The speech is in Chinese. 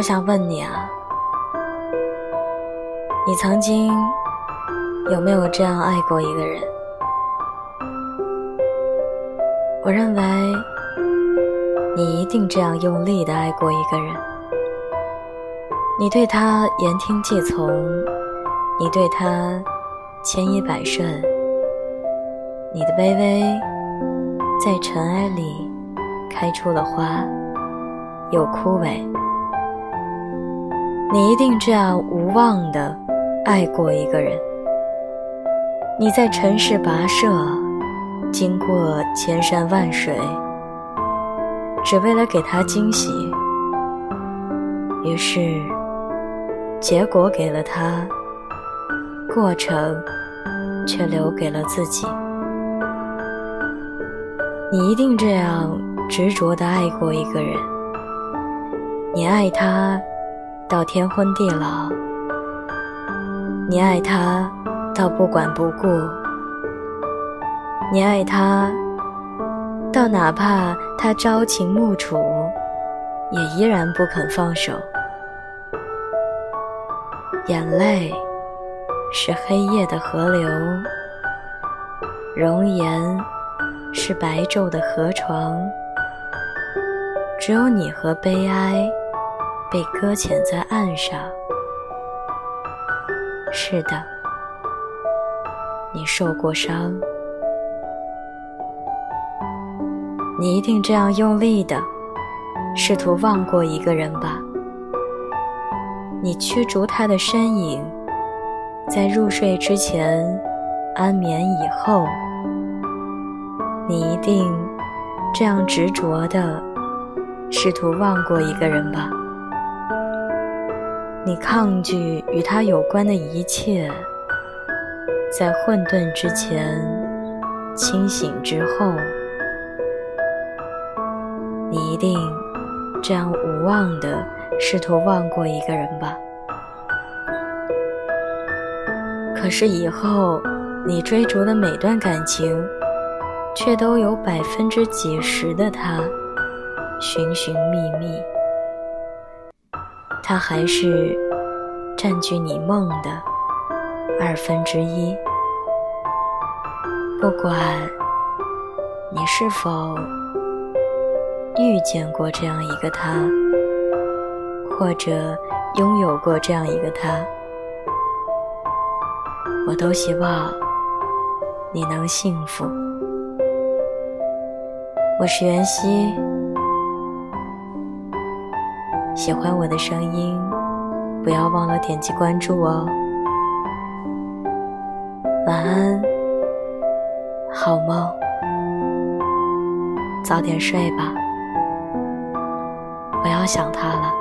我想问你啊，你曾经有没有这样爱过一个人？我认为你一定这样用力的爱过一个人。你对他言听计从，你对他千依百顺，你的卑微在尘埃里开出了花，又枯萎。你一定这样无望的爱过一个人。你在尘世跋涉，经过千山万水，只为了给他惊喜。于是，结果给了他，过程却留给了自己。你一定这样执着的爱过一个人。你爱他。到天昏地老，你爱他到不管不顾，你爱他到哪怕他朝秦暮楚，也依然不肯放手。眼泪是黑夜的河流，容颜是白昼的河床，只有你和悲哀。被搁浅在岸上。是的，你受过伤，你一定这样用力的试图忘过一个人吧？你驱逐他的身影，在入睡之前安眠以后，你一定这样执着的试图忘过一个人吧？你抗拒与他有关的一切，在混沌之前，清醒之后，你一定这样无望的试图忘过一个人吧？可是以后你追逐的每段感情，却都有百分之几十的他寻寻觅觅。他还是占据你梦的二分之一。不管你是否遇见过这样一个他，或者拥有过这样一个他，我都希望你能幸福。我是袁熙。喜欢我的声音，不要忘了点击关注哦。晚安，好梦，早点睡吧，不要想他了。